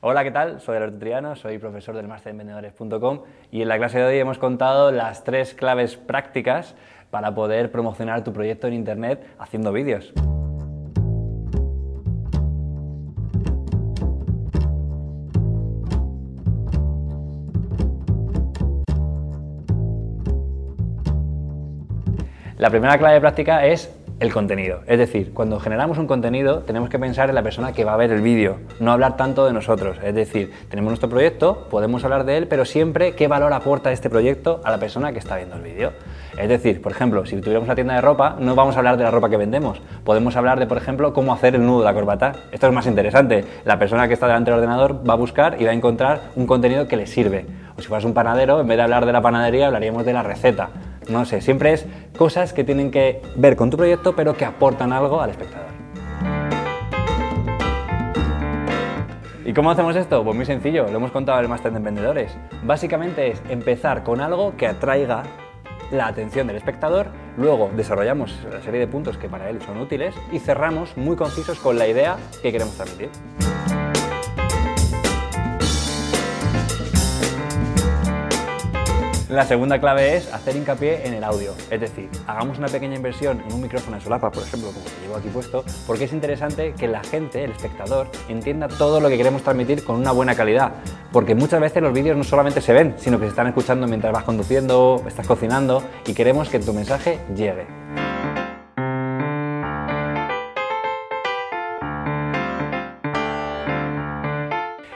Hola, ¿qué tal? Soy Alberto Triano, soy profesor del máster de Vendedores.com y en la clase de hoy hemos contado las tres claves prácticas para poder promocionar tu proyecto en Internet haciendo vídeos. La primera clave práctica es el contenido. Es decir, cuando generamos un contenido tenemos que pensar en la persona que va a ver el vídeo, no hablar tanto de nosotros. Es decir, tenemos nuestro proyecto, podemos hablar de él, pero siempre qué valor aporta este proyecto a la persona que está viendo el vídeo. Es decir, por ejemplo, si tuviéramos una tienda de ropa, no vamos a hablar de la ropa que vendemos. Podemos hablar de, por ejemplo, cómo hacer el nudo de la corbata. Esto es más interesante. La persona que está delante del ordenador va a buscar y va a encontrar un contenido que le sirve. O si fueras un panadero, en vez de hablar de la panadería, hablaríamos de la receta no sé, siempre es cosas que tienen que ver con tu proyecto, pero que aportan algo al espectador. ¿Y cómo hacemos esto? Pues muy sencillo, lo hemos contado en el máster de emprendedores. Básicamente es empezar con algo que atraiga la atención del espectador, luego desarrollamos la serie de puntos que para él son útiles y cerramos muy concisos con la idea que queremos transmitir. La segunda clave es hacer hincapié en el audio, es decir, hagamos una pequeña inversión en un micrófono de solapa, por ejemplo, como que llevo aquí puesto, porque es interesante que la gente, el espectador, entienda todo lo que queremos transmitir con una buena calidad, porque muchas veces los vídeos no solamente se ven, sino que se están escuchando mientras vas conduciendo, estás cocinando y queremos que tu mensaje llegue.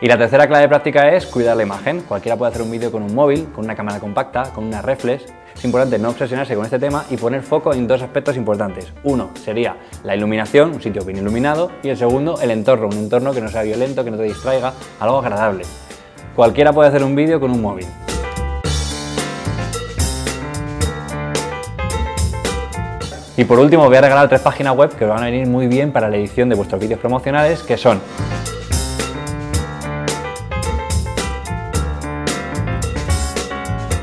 Y la tercera clave práctica es cuidar la imagen. Cualquiera puede hacer un vídeo con un móvil, con una cámara compacta, con una reflex. Es importante no obsesionarse con este tema y poner foco en dos aspectos importantes. Uno sería la iluminación, un sitio bien iluminado, y el segundo, el entorno, un entorno que no sea violento, que no te distraiga, algo agradable. Cualquiera puede hacer un vídeo con un móvil. Y por último voy a regalar tres páginas web que os van a venir muy bien para la edición de vuestros vídeos promocionales, que son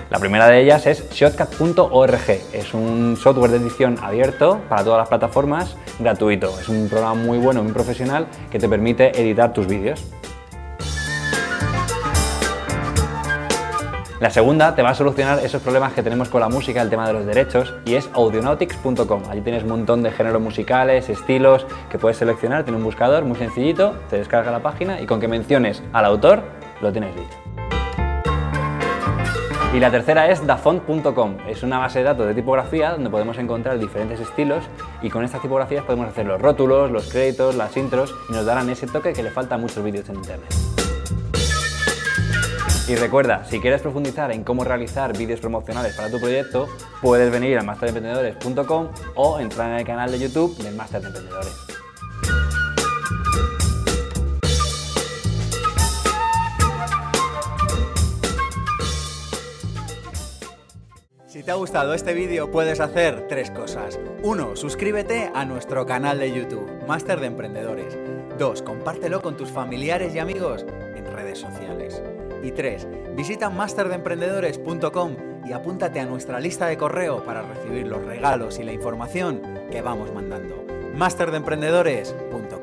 La primera de ellas es shotcut.org. Es un software de edición abierto para todas las plataformas, gratuito. Es un programa muy bueno, muy profesional que te permite editar tus vídeos. La segunda te va a solucionar esos problemas que tenemos con la música, el tema de los derechos, y es audionautics.com. Allí tienes un montón de géneros musicales, estilos que puedes seleccionar, tiene un buscador muy sencillito, te descarga la página y con que menciones al autor lo tienes dicho. Y la tercera es dafont.com. Es una base de datos de tipografía donde podemos encontrar diferentes estilos y con estas tipografías podemos hacer los rótulos, los créditos, las intros y nos darán ese toque que le falta a muchos vídeos en internet. Y recuerda, si quieres profundizar en cómo realizar vídeos promocionales para tu proyecto, puedes venir a masteremprendedores.com o entrar en el canal de YouTube del Master de Emprendedores. Te ha gustado este vídeo puedes hacer tres cosas. 1. Suscríbete a nuestro canal de YouTube, Máster de Emprendedores. 2. Compártelo con tus familiares y amigos en redes sociales. Y 3. Visita masterdeemprendedores.com y apúntate a nuestra lista de correo para recibir los regalos y la información que vamos mandando. masterdeemprendedores.com